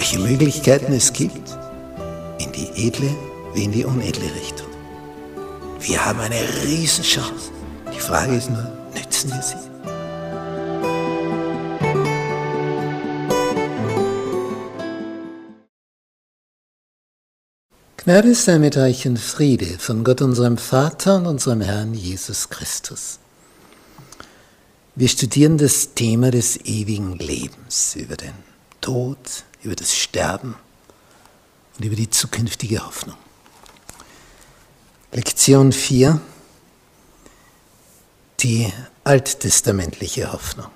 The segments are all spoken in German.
welche Möglichkeiten es gibt, in die edle wie in die unedle Richtung. Wir haben eine Riesenchance. Die Frage ist nur, nützen wir sie? Gnade sei mit euch und Friede von Gott unserem Vater und unserem Herrn Jesus Christus. Wir studieren das Thema des ewigen Lebens, über den Tod, über das Sterben und über die zukünftige Hoffnung. Lektion 4, die alttestamentliche Hoffnung.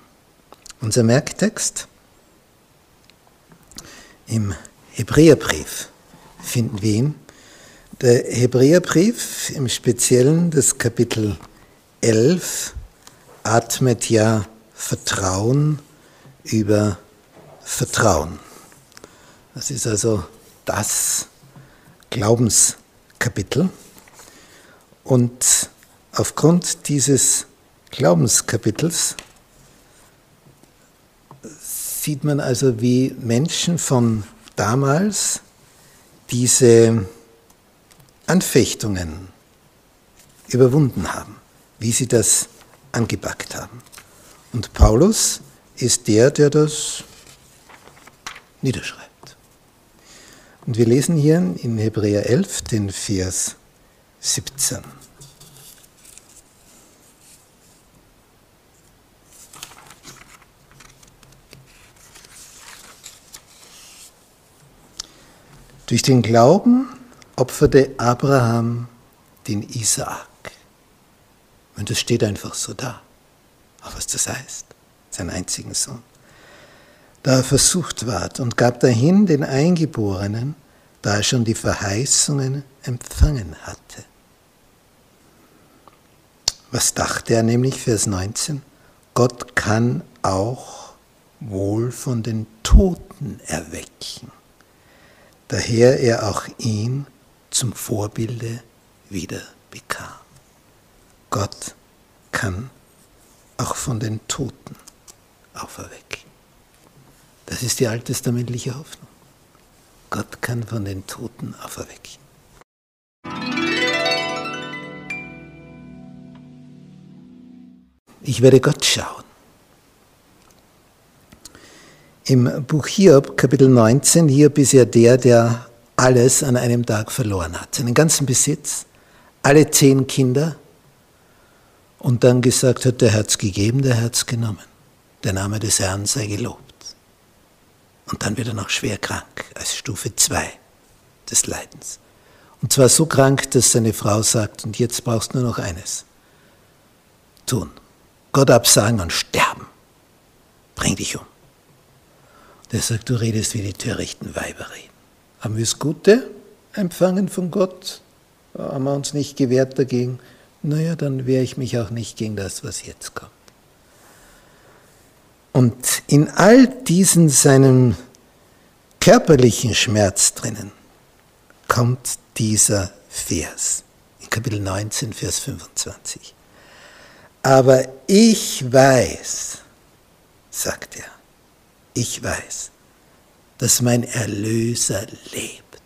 Unser Merktext im Hebräerbrief finden wir ihn. Der Hebräerbrief, im Speziellen das Kapitel 11, atmet ja Vertrauen über Vertrauen. Das ist also das Glaubenskapitel. Und aufgrund dieses Glaubenskapitels sieht man also, wie Menschen von damals diese Anfechtungen überwunden haben, wie sie das angepackt haben. Und Paulus ist der, der das niederschreibt. Und wir lesen hier in Hebräer 11 den Vers 17. Durch den Glauben opferte Abraham den Isaak. Und das steht einfach so da. Auch was das heißt, seinen einzigen Sohn. Da er versucht ward und gab dahin den Eingeborenen, da er schon die Verheißungen empfangen hatte. Was dachte er nämlich, Vers 19? Gott kann auch wohl von den Toten erwecken daher er auch ihn zum Vorbilde wieder bekam. Gott kann auch von den Toten auferwecken. Das ist die alttestamentliche Hoffnung. Gott kann von den Toten auferwecken. Ich werde Gott schauen. Im Buch Hiob, Kapitel 19, Hiob ist ja der, der alles an einem Tag verloren hat. Seinen ganzen Besitz, alle zehn Kinder und dann gesagt hat, der Herz gegeben, der Herz genommen. Der Name des Herrn sei gelobt. Und dann wird er noch schwer krank, als Stufe 2 des Leidens. Und zwar so krank, dass seine Frau sagt, und jetzt brauchst du nur noch eines. Tun. Gott absagen und sterben. Bring dich um. Der sagt, du redest wie die törichten Weiber reden. Haben wir das Gute empfangen von Gott? Haben wir uns nicht gewehrt dagegen? Naja, dann wehre ich mich auch nicht gegen das, was jetzt kommt. Und in all diesen seinen körperlichen Schmerz drinnen kommt dieser Vers. In Kapitel 19, Vers 25. Aber ich weiß, sagt er, ich weiß, dass mein Erlöser lebt.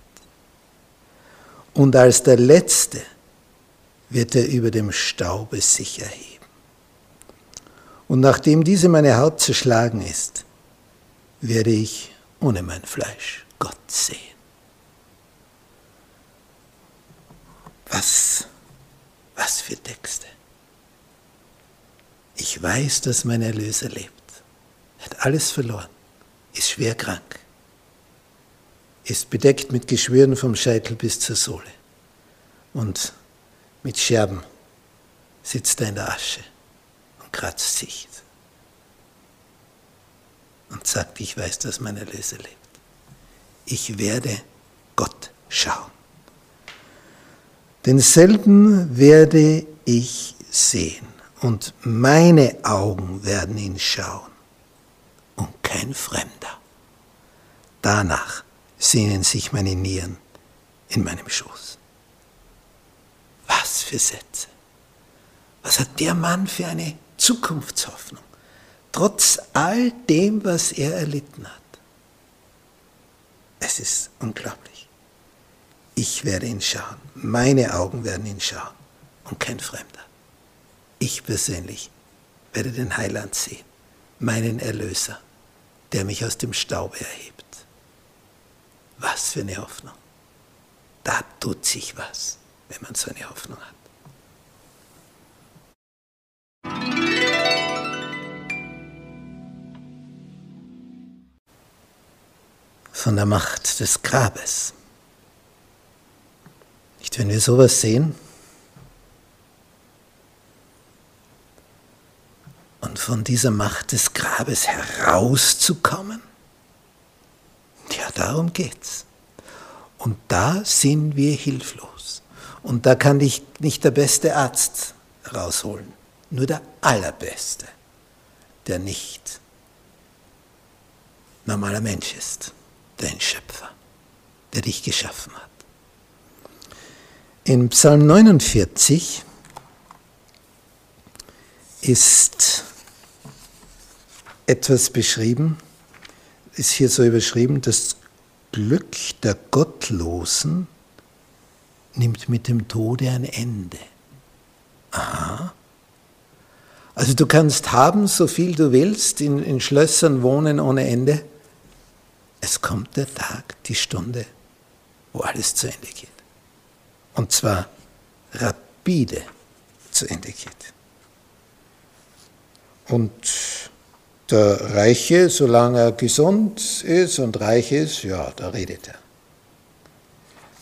Und als der Letzte wird er über dem Staube sich erheben. Und nachdem diese meine Haut zerschlagen ist, werde ich ohne mein Fleisch Gott sehen. Was, was für Texte. Ich weiß, dass mein Erlöser lebt. Er hat alles verloren ist schwer krank, ist bedeckt mit Geschwüren vom Scheitel bis zur Sohle und mit Scherben sitzt er in der Asche kratzt sich und sagt, ich weiß, dass mein Erlöser lebt. Ich werde Gott schauen. Denselben werde ich sehen und meine Augen werden ihn schauen und kein Fremder. Danach sehnen sich meine Nieren in meinem Schoß. Was für Sätze. Was hat der Mann für eine Zukunftshoffnung, trotz all dem, was er erlitten hat. Es ist unglaublich. Ich werde ihn schauen, meine Augen werden ihn schauen und kein Fremder. Ich persönlich werde den Heiland sehen, meinen Erlöser, der mich aus dem Staube erhebt. Was für eine Hoffnung. Da tut sich was, wenn man so eine Hoffnung hat. Von der Macht des Grabes. Nicht, wenn wir sowas sehen und von dieser Macht des Grabes herauszukommen, ja, darum geht's. Und da sind wir hilflos. Und da kann dich nicht der beste Arzt rausholen. Nur der Allerbeste, der nicht normaler Mensch ist, dein Schöpfer, der dich geschaffen hat. In Psalm 49 ist etwas beschrieben, ist hier so überschrieben, das Glück der Gottlosen nimmt mit dem Tode ein Ende. Aha. Also du kannst haben, so viel du willst, in, in Schlössern wohnen ohne Ende. Es kommt der Tag, die Stunde, wo alles zu Ende geht. Und zwar rapide zu Ende geht. Und der Reiche, solange er gesund ist und reich ist, ja, da redet er.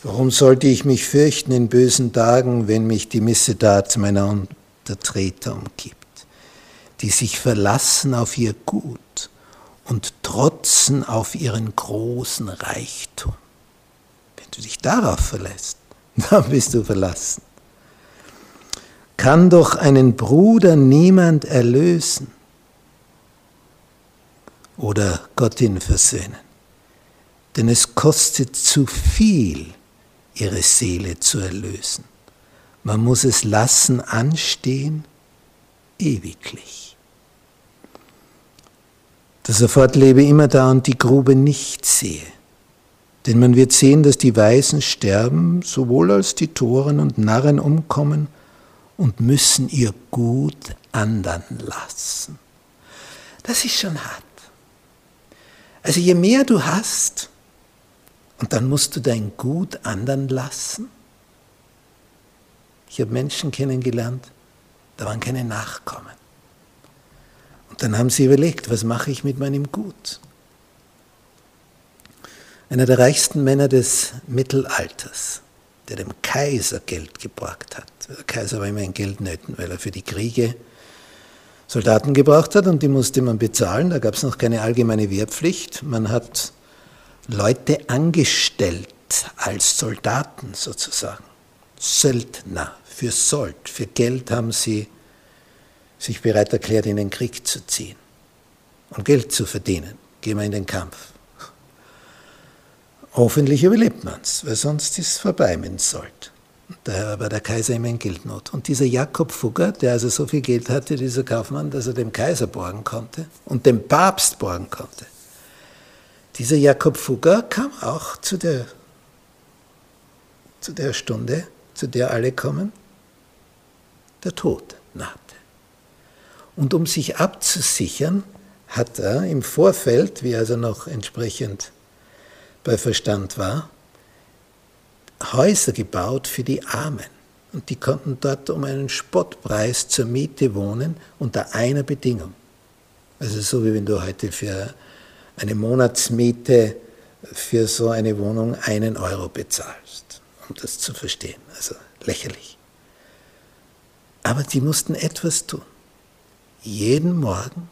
Warum sollte ich mich fürchten in bösen Tagen, wenn mich die Missetat meiner Untertreter umgibt? die sich verlassen auf ihr Gut und trotzen auf ihren großen Reichtum. Wenn du dich darauf verlässt, dann bist du verlassen. Kann doch einen Bruder niemand erlösen oder Gott ihn versöhnen, denn es kostet zu viel, ihre Seele zu erlösen. Man muss es lassen anstehen ewiglich dass er fortlebe immer da und die Grube nicht sehe. Denn man wird sehen, dass die Weisen sterben, sowohl als die Toren und Narren umkommen und müssen ihr Gut andern lassen. Das ist schon hart. Also je mehr du hast, und dann musst du dein Gut andern lassen. Ich habe Menschen kennengelernt, da waren keine Nachkommen. Dann haben sie überlegt, was mache ich mit meinem Gut? Einer der reichsten Männer des Mittelalters, der dem Kaiser Geld geborgt hat. Der Kaiser war immer in Geldnöten, weil er für die Kriege Soldaten gebraucht hat und die musste man bezahlen. Da gab es noch keine allgemeine Wehrpflicht. Man hat Leute angestellt als Soldaten sozusagen. Söldner für Sold. Für Geld haben sie sich bereit erklärt, in den Krieg zu ziehen und Geld zu verdienen. Gehen wir in den Kampf. Hoffentlich überlebt man es, weil sonst ist es vorbei mit dem Sold. Daher war der Kaiser immer in Geldnot. Und dieser Jakob Fugger, der also so viel Geld hatte, dieser Kaufmann, dass er dem Kaiser borgen konnte und dem Papst borgen konnte, dieser Jakob Fugger kam auch zu der, zu der Stunde, zu der alle kommen, der Tod naht. Und um sich abzusichern, hat er im Vorfeld, wie er also noch entsprechend bei Verstand war, Häuser gebaut für die Armen. Und die konnten dort um einen Spottpreis zur Miete wohnen, unter einer Bedingung. Also so wie wenn du heute für eine Monatsmiete für so eine Wohnung einen Euro bezahlst, um das zu verstehen. Also lächerlich. Aber die mussten etwas tun jeden Morgen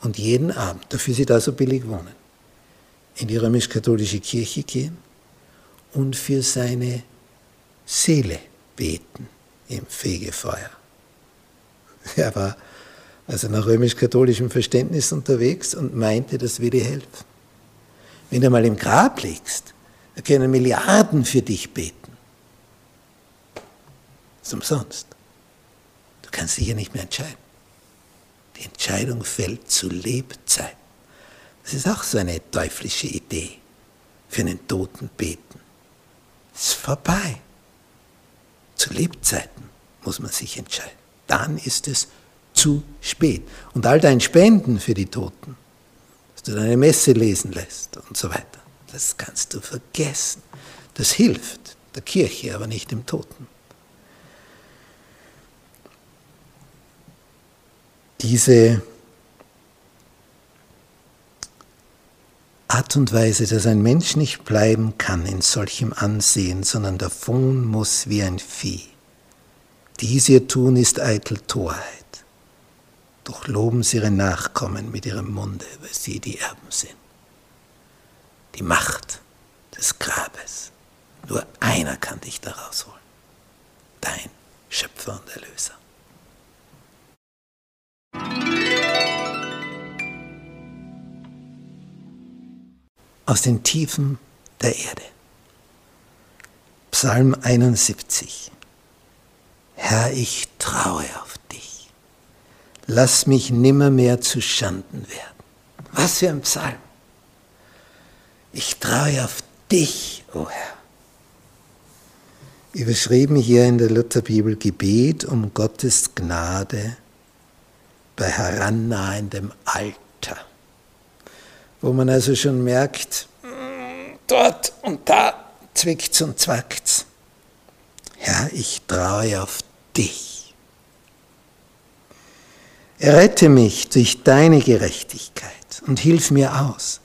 und jeden Abend, dafür sie da so billig wohnen, in die römisch-katholische Kirche gehen und für seine Seele beten im Fegefeuer. Er war also nach römisch-katholischem Verständnis unterwegs und meinte, das würde helfen. Wenn du mal im Grab liegst, da können Milliarden für dich beten. Das ist umsonst. Du kannst dich ja nicht mehr entscheiden. Entscheidung fällt zu Lebzeiten. Das ist auch so eine teuflische Idee. Für einen Toten beten. Es ist vorbei. Zu Lebzeiten muss man sich entscheiden. Dann ist es zu spät. Und all dein Spenden für die Toten, dass du deine Messe lesen lässt und so weiter, das kannst du vergessen. Das hilft der Kirche, aber nicht dem Toten. Diese Art und Weise, dass ein Mensch nicht bleiben kann in solchem Ansehen, sondern davon muss wie ein Vieh. Dies ihr tun ist eitel Torheit. Doch loben sie ihre Nachkommen mit ihrem Munde, weil sie die Erben sind. Die Macht des Grabes. Nur einer kann dich da rausholen. Dein Schöpfer und Erlöser. Aus den Tiefen der Erde. Psalm 71. Herr, ich traue auf lass mich nimmermehr zu Schanden werden. Was für ein Psalm. Ich traue auf dich, o oh Herr. Überschrieben hier in der Lutherbibel Gebet um Gottes Gnade bei herannahendem Alter. Wo man also schon merkt, dort und da zwickt's und zwackt's. Herr, ich traue auf dich. Errette mich durch deine Gerechtigkeit und hilf mir aus.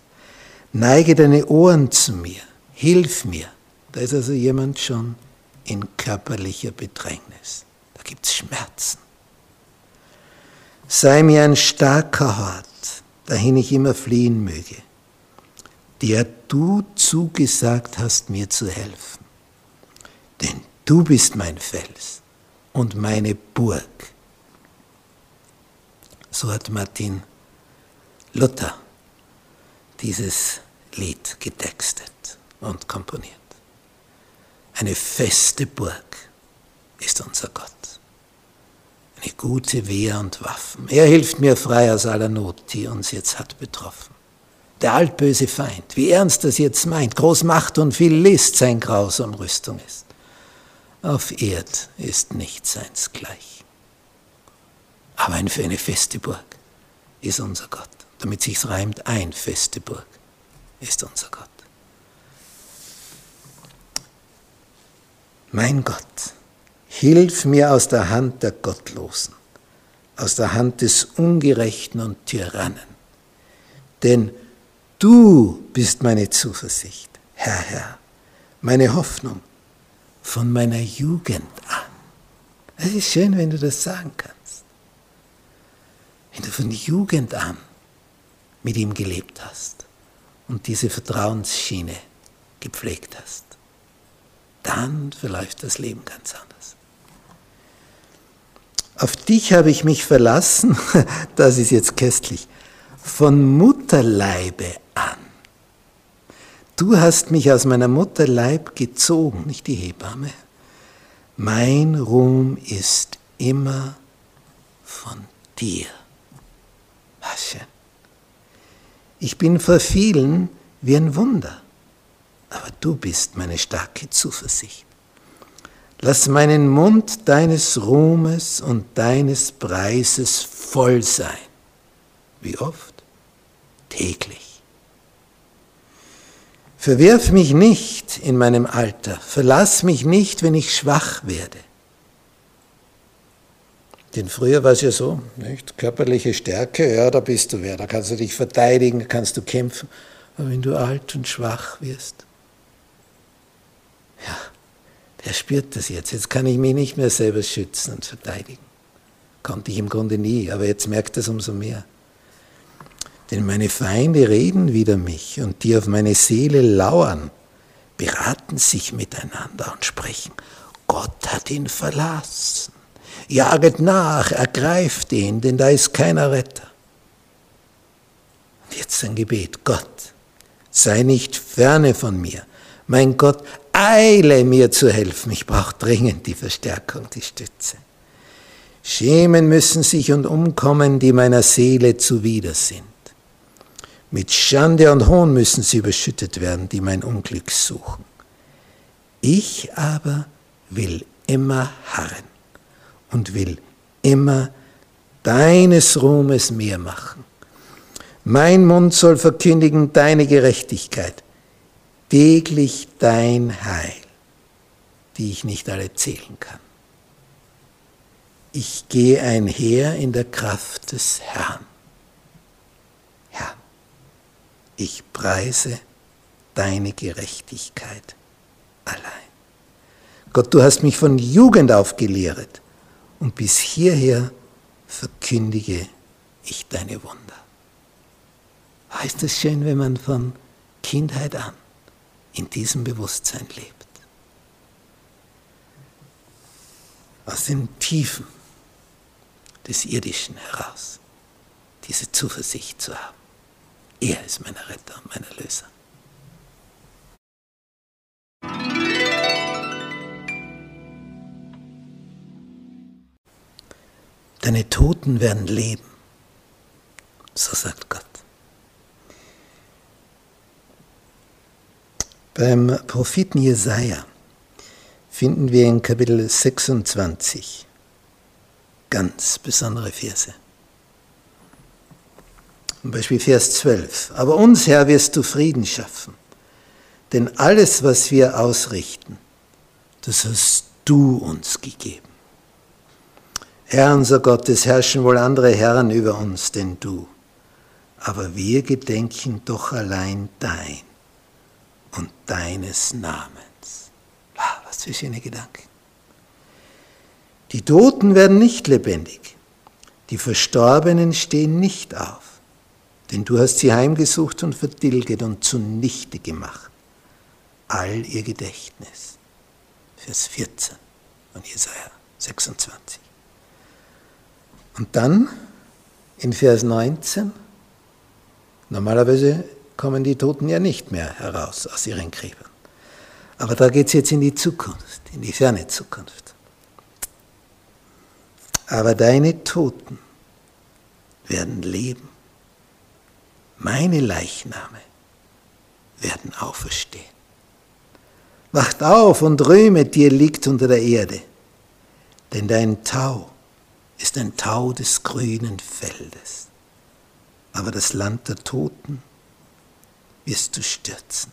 Neige deine Ohren zu mir, hilf mir. Da ist also jemand schon in körperlicher Bedrängnis. Da gibt es Schmerzen. Sei mir ein starker Hort, dahin ich immer fliehen möge, der du zugesagt hast, mir zu helfen. Denn du bist mein Fels und meine Burg so hat Martin Luther dieses Lied getextet und komponiert. Eine feste Burg ist unser Gott. Eine gute Wehr und Waffen. Er hilft mir frei aus aller Not, die uns jetzt hat betroffen. Der altböse Feind, wie ernst das jetzt meint, groß Macht und viel List sein grausam Rüstung ist. Auf Erd ist nichts seins gleich. Aber eine, eine feste Burg ist unser Gott. Damit sich's reimt, ein feste Burg ist unser Gott. Mein Gott, hilf mir aus der Hand der Gottlosen, aus der Hand des Ungerechten und Tyrannen. Denn du bist meine Zuversicht, Herr, Herr, meine Hoffnung von meiner Jugend an. Es ist schön, wenn du das sagen kannst wenn du von Jugend an mit ihm gelebt hast und diese Vertrauensschiene gepflegt hast, dann verläuft das Leben ganz anders. Auf dich habe ich mich verlassen, das ist jetzt köstlich, von Mutterleibe an. Du hast mich aus meiner Mutterleib gezogen, nicht die Hebamme. Mein Ruhm ist immer von dir. Asche. Ich bin vor vielen wie ein Wunder, aber du bist meine starke Zuversicht. Lass meinen Mund deines Ruhmes und deines Preises voll sein. Wie oft? Täglich. Verwirf mich nicht in meinem Alter, verlass mich nicht, wenn ich schwach werde. Denn früher war es ja so, nicht? körperliche Stärke, ja, da bist du wer, da kannst du dich verteidigen, kannst du kämpfen. Aber wenn du alt und schwach wirst, ja, der spürt das jetzt. Jetzt kann ich mich nicht mehr selber schützen und verteidigen. Konnte ich im Grunde nie, aber jetzt merkt es umso mehr. Denn meine Feinde reden wider mich und die auf meine Seele lauern, beraten sich miteinander und sprechen, Gott hat ihn verlassen. Jaget nach, ergreift ihn, denn da ist keiner Retter. Und jetzt ein Gebet, Gott, sei nicht ferne von mir. Mein Gott, eile mir zu helfen. Ich brauche dringend die Verstärkung, die Stütze. Schämen müssen sich und umkommen, die meiner Seele zuwider sind. Mit Schande und Hohn müssen sie überschüttet werden, die mein Unglück suchen. Ich aber will immer harren und will immer deines Ruhmes mehr machen. Mein Mund soll verkündigen deine Gerechtigkeit, täglich dein Heil, die ich nicht alle zählen kann. Ich gehe einher in der Kraft des Herrn. Herr, ich preise deine Gerechtigkeit allein. Gott, du hast mich von Jugend auf gelehret und bis hierher verkündige ich deine Wunder. Heißt es schön, wenn man von Kindheit an in diesem Bewusstsein lebt. Aus den Tiefen des Irdischen heraus diese Zuversicht zu haben. Er ist mein Retter und mein Erlöser. Deine Toten werden leben, so sagt Gott. Beim Propheten Jesaja finden wir in Kapitel 26 ganz besondere Verse. Zum Beispiel Vers 12. Aber uns, Herr, wirst du Frieden schaffen. Denn alles, was wir ausrichten, das hast du uns gegeben. Herr unser Gott, es herrschen wohl andere Herren über uns denn du, aber wir gedenken doch allein dein und deines Namens. Ah, was für schöne Gedanken. Die Toten werden nicht lebendig, die Verstorbenen stehen nicht auf, denn du hast sie heimgesucht und verdilget und zunichte gemacht. All ihr Gedächtnis. Vers 14 von Jesaja 26. Und dann in Vers 19, normalerweise kommen die Toten ja nicht mehr heraus aus ihren Gräbern. Aber da geht es jetzt in die Zukunft, in die ferne Zukunft. Aber deine Toten werden leben. Meine Leichname werden auferstehen. Wacht auf und rühmet, dir liegt unter der Erde, denn dein Tau ist ein Tau des grünen Feldes. Aber das Land der Toten wirst du stürzen.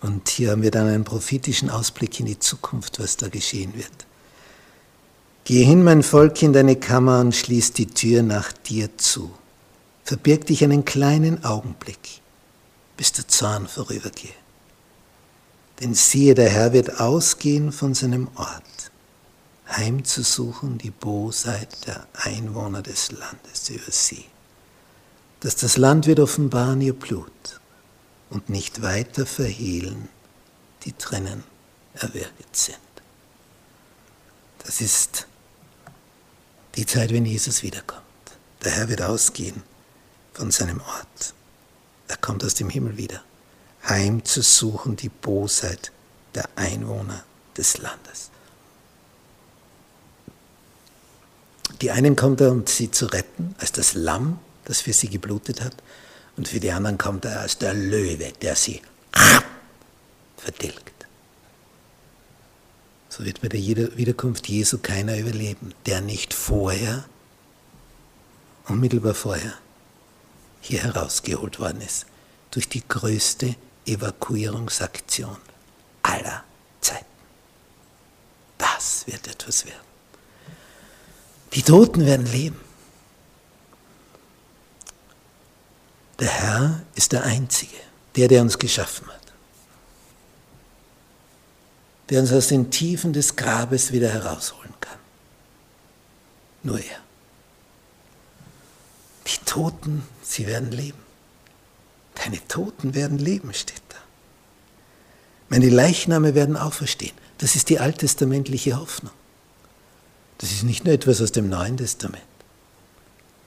Und hier haben wir dann einen prophetischen Ausblick in die Zukunft, was da geschehen wird. Geh hin, mein Volk, in deine Kammer und schließ die Tür nach dir zu. Verbirg dich einen kleinen Augenblick, bis der Zorn vorübergeht. Denn siehe, der Herr wird ausgehen von seinem Ort, heimzusuchen die Bosheit der Einwohner des Landes über sie dass das Land wird offenbaren ihr Blut und nicht weiter verhehlen die Tränen erwirkt sind. Das ist die Zeit, wenn Jesus wiederkommt. Der Herr wird ausgehen von seinem Ort. Er kommt aus dem Himmel wieder, heimzusuchen die Bosheit der Einwohner des Landes. Die einen kommt er, um sie zu retten, als das Lamm das für sie geblutet hat. Und für die anderen kommt er als der Löwe, der sie vertilgt. So wird bei der Wiederkunft Jesu keiner überleben, der nicht vorher, unmittelbar vorher, hier herausgeholt worden ist. Durch die größte Evakuierungsaktion aller Zeiten. Das wird etwas werden. Die Toten werden leben. Der Herr ist der Einzige, der, der uns geschaffen hat, der uns aus den Tiefen des Grabes wieder herausholen kann. Nur er. Die Toten, sie werden leben. Meine Toten werden leben, steht da. Meine Leichname werden auferstehen. Das ist die alttestamentliche Hoffnung. Das ist nicht nur etwas aus dem Neuen Testament.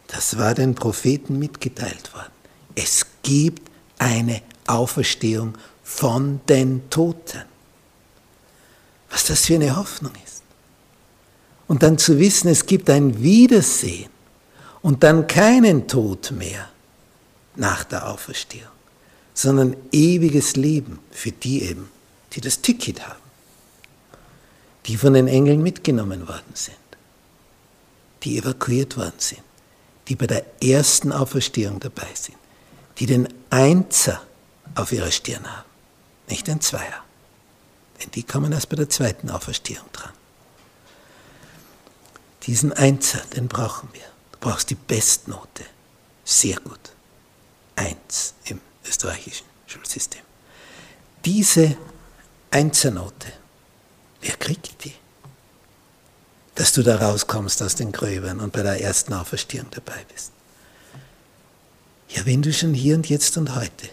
Das war den Propheten mitgeteilt worden. Es gibt eine Auferstehung von den Toten. Was das für eine Hoffnung ist. Und dann zu wissen, es gibt ein Wiedersehen und dann keinen Tod mehr nach der Auferstehung, sondern ewiges Leben für die eben, die das Ticket haben, die von den Engeln mitgenommen worden sind, die evakuiert worden sind, die bei der ersten Auferstehung dabei sind, die den Einser auf ihrer Stirn haben, nicht den Zweier. Denn die kommen erst bei der zweiten Auferstehung dran. Diesen Einser, den brauchen wir. Du brauchst die Bestnote. Sehr gut. Eins im österreichischen Schulsystem. Diese Einsernote, wer kriegt die? Dass du da rauskommst aus den Gröbern und bei der ersten Auferstehung dabei bist. Ja, wenn du schon hier und jetzt und heute,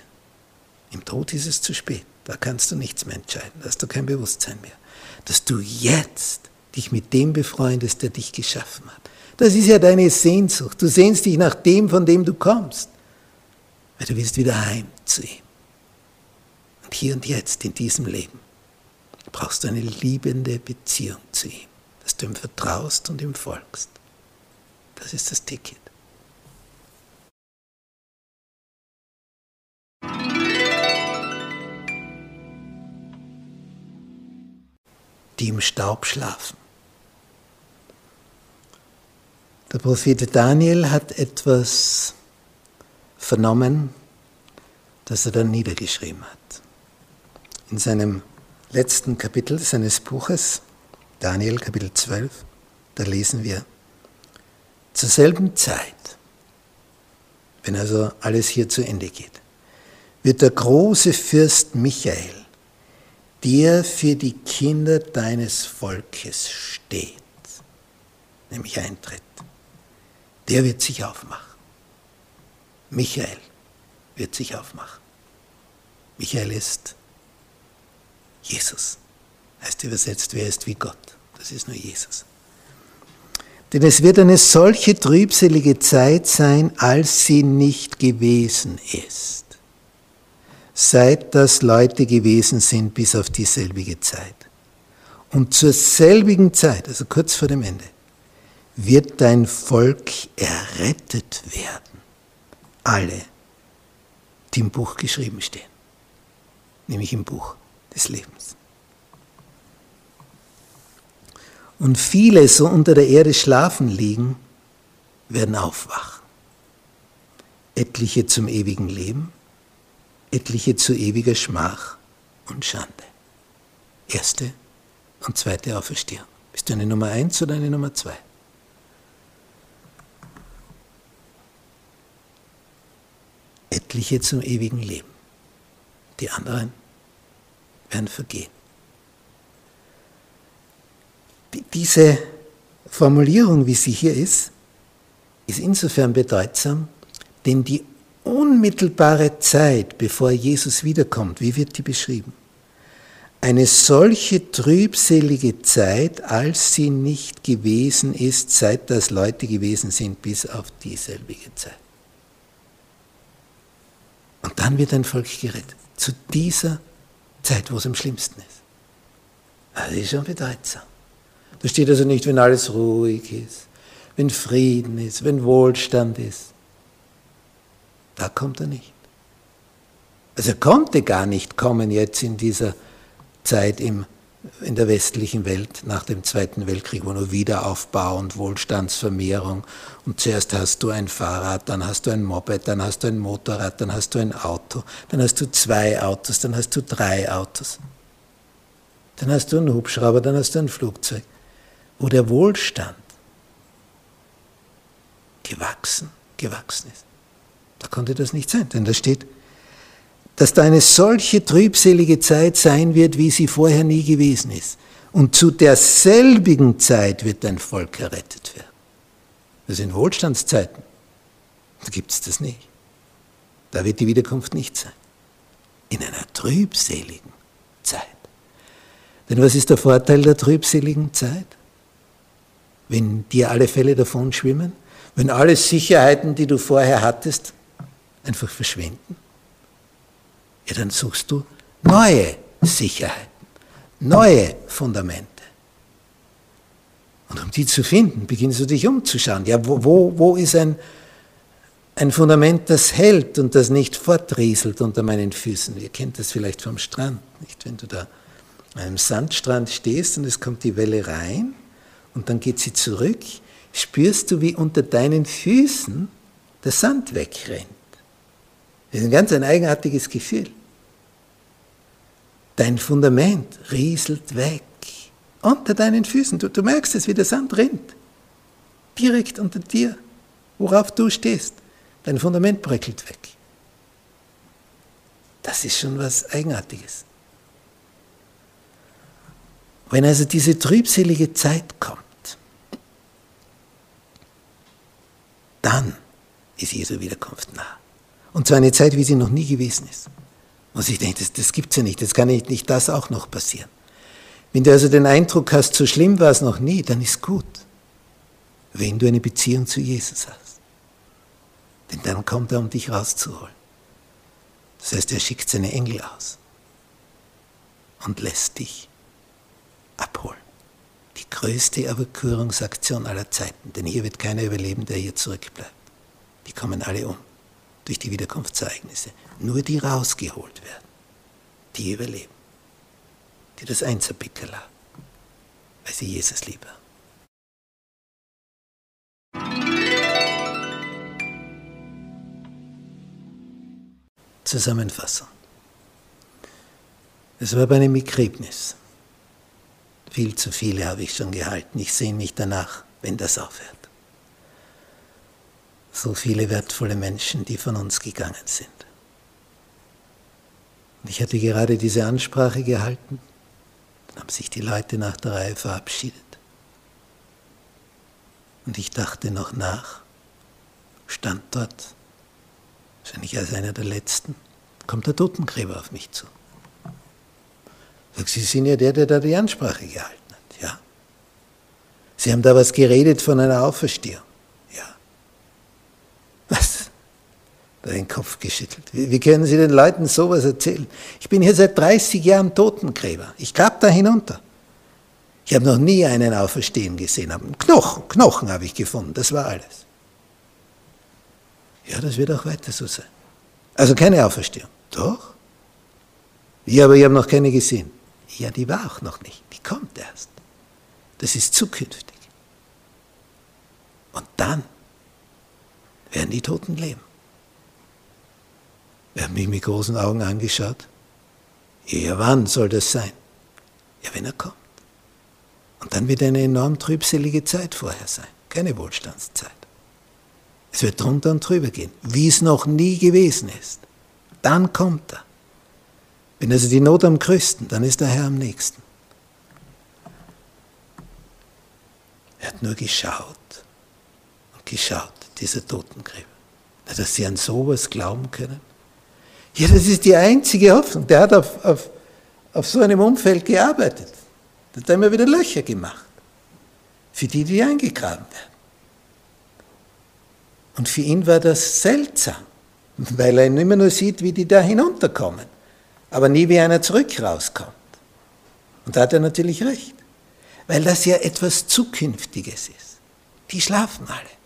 im Tod ist es zu spät, da kannst du nichts mehr entscheiden, da hast du kein Bewusstsein mehr, dass du jetzt dich mit dem befreundest, der dich geschaffen hat. Das ist ja deine Sehnsucht. Du sehnst dich nach dem, von dem du kommst, weil du willst wieder heim zu ihm. Und hier und jetzt, in diesem Leben, brauchst du eine liebende Beziehung zu ihm, dass du ihm vertraust und ihm folgst. Das ist das Ticket. Die im Staub schlafen. Der Prophet Daniel hat etwas vernommen, das er dann niedergeschrieben hat. In seinem letzten Kapitel seines Buches, Daniel Kapitel 12, da lesen wir, zur selben Zeit, wenn also alles hier zu Ende geht, wird der große Fürst Michael der für die Kinder deines Volkes steht, nämlich eintritt, der wird sich aufmachen. Michael wird sich aufmachen. Michael ist Jesus. Heißt übersetzt, wer ist wie Gott? Das ist nur Jesus. Denn es wird eine solche trübselige Zeit sein, als sie nicht gewesen ist seit das Leute gewesen sind bis auf dieselbige Zeit. Und zur selbigen Zeit, also kurz vor dem Ende, wird dein Volk errettet werden. Alle, die im Buch geschrieben stehen, nämlich im Buch des Lebens. Und viele so unter der Erde schlafen liegen, werden aufwachen. Etliche zum ewigen Leben etliche zu ewiger Schmach und Schande. Erste und zweite Auferstehung. Bist du eine Nummer eins oder eine Nummer zwei? Etliche zum ewigen Leben. Die anderen werden vergehen. Diese Formulierung, wie sie hier ist, ist insofern bedeutsam, denn die unmittelbare Zeit, bevor Jesus wiederkommt, wie wird die beschrieben? Eine solche trübselige Zeit, als sie nicht gewesen ist, seit das Leute gewesen sind, bis auf dieselbige Zeit. Und dann wird ein Volk gerettet. Zu dieser Zeit, wo es am schlimmsten ist. Das ist schon bedeutsam. Da steht also nicht, wenn alles ruhig ist, wenn Frieden ist, wenn Wohlstand ist. Da kommt er nicht. Also er konnte gar nicht kommen jetzt in dieser Zeit im, in der westlichen Welt nach dem Zweiten Weltkrieg, wo nur Wiederaufbau und Wohlstandsvermehrung und zuerst hast du ein Fahrrad, dann hast du ein Moped, dann hast du ein Motorrad, dann hast du ein Auto, dann hast du zwei Autos, dann hast du drei Autos, dann hast du einen Hubschrauber, dann hast du ein Flugzeug, wo der Wohlstand gewachsen, gewachsen ist. Da konnte das nicht sein, denn da steht, dass da eine solche trübselige Zeit sein wird, wie sie vorher nie gewesen ist. Und zu derselbigen Zeit wird dein Volk errettet werden. Das sind Wohlstandszeiten. Da gibt es das nicht. Da wird die Wiederkunft nicht sein. In einer trübseligen Zeit. Denn was ist der Vorteil der trübseligen Zeit? Wenn dir alle Fälle davon schwimmen, wenn alle Sicherheiten, die du vorher hattest, einfach verschwinden, ja, dann suchst du neue Sicherheiten, neue Fundamente. Und um die zu finden, beginnst du dich umzuschauen. Ja, wo, wo, wo ist ein, ein Fundament, das hält und das nicht fortrieselt unter meinen Füßen? Ihr kennt das vielleicht vom Strand, nicht? Wenn du da an einem Sandstrand stehst und es kommt die Welle rein und dann geht sie zurück, spürst du, wie unter deinen Füßen der Sand wegrennt. Das ist ein ganz ein eigenartiges Gefühl. Dein Fundament rieselt weg unter deinen Füßen. Du, du merkst es, wie der Sand rinnt. Direkt unter dir, worauf du stehst. Dein Fundament bröckelt weg. Das ist schon was Eigenartiges. Wenn also diese trübselige Zeit kommt, dann ist Jesu Wiederkunft nah. Und zwar eine Zeit, wie sie noch nie gewesen ist. Und ich denke, das, das gibt es ja nicht, das kann nicht, nicht das auch noch passieren. Wenn du also den Eindruck hast, so schlimm war es noch nie, dann ist gut, wenn du eine Beziehung zu Jesus hast. Denn dann kommt er, um dich rauszuholen. Das heißt, er schickt seine Engel aus und lässt dich abholen. Die größte Evakuierungsaktion aller Zeiten, denn hier wird keiner überleben, der hier zurückbleibt. Die kommen alle um durch die Wiederkunftsereignisse. Nur die rausgeholt werden, die überleben die das Einzelpickel haben, weil sie Jesus lieben. Zusammenfassung. Es war bei einem Begräbnis. Viel zu viele habe ich schon gehalten. Ich sehe mich danach, wenn das aufhört. So viele wertvolle Menschen, die von uns gegangen sind. Und ich hatte gerade diese Ansprache gehalten haben sich die Leute nach der Reihe verabschiedet. Und ich dachte noch nach, stand dort, wahrscheinlich als einer der letzten, kommt der Totengräber auf mich zu. Sagt, Sie sind ja der, der da die Ansprache gehalten hat. Ja. Sie haben da was geredet von einer Auferstehung. Ja. Was? Da den Kopf geschüttelt. Wie, wie können Sie den Leuten sowas erzählen? Ich bin hier seit 30 Jahren Totengräber. Ich grab da hinunter. Ich habe noch nie einen Auferstehen gesehen. Knochen, Knochen habe ich gefunden. Das war alles. Ja, das wird auch weiter so sein. Also keine Auferstehung. Doch. Ja, aber ich habe noch keine gesehen. Ja, die war auch noch nicht. Die kommt erst. Das ist zukünftig. Und dann werden die Toten leben. Er hat mich mit großen Augen angeschaut. Ja, wann soll das sein? Ja, wenn er kommt. Und dann wird eine enorm trübselige Zeit vorher sein, keine Wohlstandszeit. Es wird drunter und drüber gehen, wie es noch nie gewesen ist. Dann kommt er. Wenn also die Not am größten, dann ist der Herr am nächsten. Er hat nur geschaut und geschaut, dieser Totengräber, dass sie an sowas glauben können. Ja, das ist die einzige Hoffnung. Der hat auf, auf, auf so einem Umfeld gearbeitet. Der hat immer wieder Löcher gemacht. Für die, die eingegraben werden. Und für ihn war das seltsam, weil er immer nur sieht, wie die da hinunterkommen, aber nie wie einer zurück rauskommt. Und da hat er natürlich recht, weil das ja etwas Zukünftiges ist. Die schlafen alle.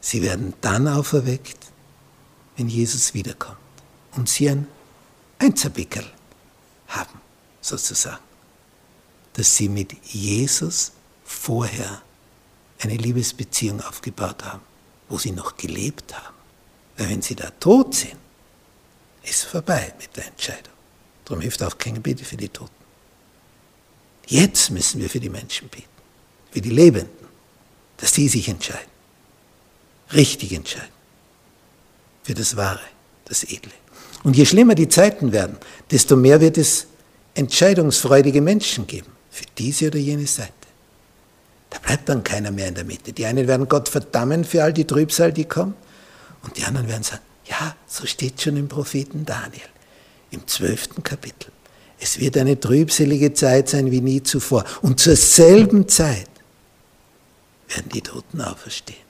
Sie werden dann auferweckt, wenn Jesus wiederkommt und sie ein Einzelpickel haben, sozusagen. Dass sie mit Jesus vorher eine Liebesbeziehung aufgebaut haben, wo sie noch gelebt haben. Weil wenn sie da tot sind, ist vorbei mit der Entscheidung. Darum hilft auch keine Bitte für die Toten. Jetzt müssen wir für die Menschen beten, für die Lebenden, dass die sich entscheiden, richtig entscheiden für das Wahre, das Edle. Und je schlimmer die Zeiten werden, desto mehr wird es entscheidungsfreudige Menschen geben, für diese oder jene Seite. Da bleibt dann keiner mehr in der Mitte. Die einen werden Gott verdammen für all die Trübsal, die kommt, und die anderen werden sagen, Ja, so steht schon im Propheten Daniel, im zwölften Kapitel. Es wird eine trübselige Zeit sein wie nie zuvor. Und zur selben Zeit werden die Toten auferstehen.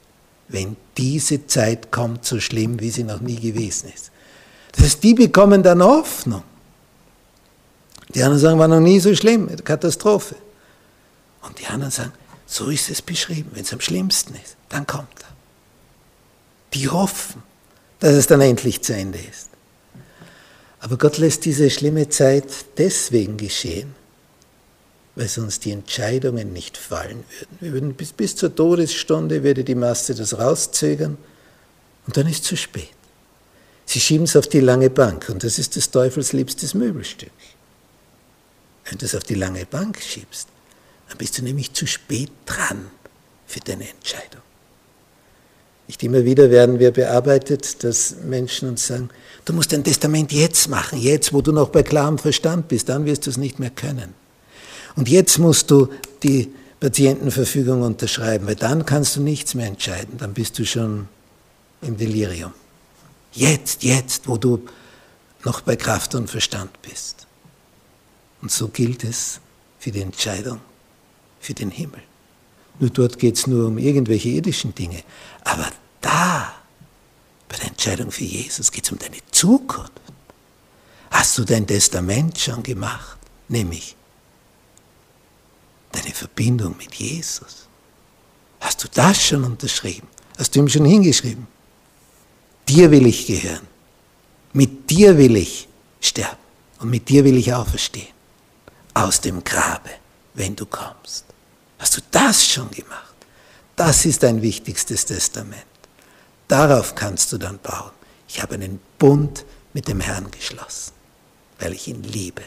Wenn diese Zeit kommt, so schlimm, wie sie noch nie gewesen ist. Das heißt, die bekommen dann Hoffnung. Die anderen sagen, war noch nie so schlimm, Katastrophe. Und die anderen sagen, so ist es beschrieben, wenn es am schlimmsten ist, dann kommt er. Die hoffen, dass es dann endlich zu Ende ist. Aber Gott lässt diese schlimme Zeit deswegen geschehen, weil sonst die Entscheidungen nicht fallen würden. Wir würden bis, bis zur Todesstunde würde die Masse das rauszögern und dann ist es zu spät. Sie schieben es auf die lange Bank und das ist des Teufels liebstes Möbelstück. Wenn du es auf die lange Bank schiebst, dann bist du nämlich zu spät dran für deine Entscheidung. Nicht immer wieder werden wir bearbeitet, dass Menschen uns sagen, du musst dein Testament jetzt machen, jetzt, wo du noch bei klarem Verstand bist, dann wirst du es nicht mehr können. Und jetzt musst du die Patientenverfügung unterschreiben, weil dann kannst du nichts mehr entscheiden, dann bist du schon im Delirium. Jetzt, jetzt, wo du noch bei Kraft und Verstand bist. Und so gilt es für die Entscheidung für den Himmel. Nur dort geht es nur um irgendwelche irdischen Dinge. Aber da, bei der Entscheidung für Jesus, geht es um deine Zukunft. Hast du dein Testament schon gemacht? Nämlich deine Verbindung mit Jesus. Hast du das schon unterschrieben? Hast du ihm schon hingeschrieben? Dir will ich gehören. Mit dir will ich sterben. Und mit dir will ich auferstehen. Aus dem Grabe, wenn du kommst. Hast du das schon gemacht? Das ist dein wichtigstes Testament. Darauf kannst du dann bauen. Ich habe einen Bund mit dem Herrn geschlossen, weil ich ihn liebe.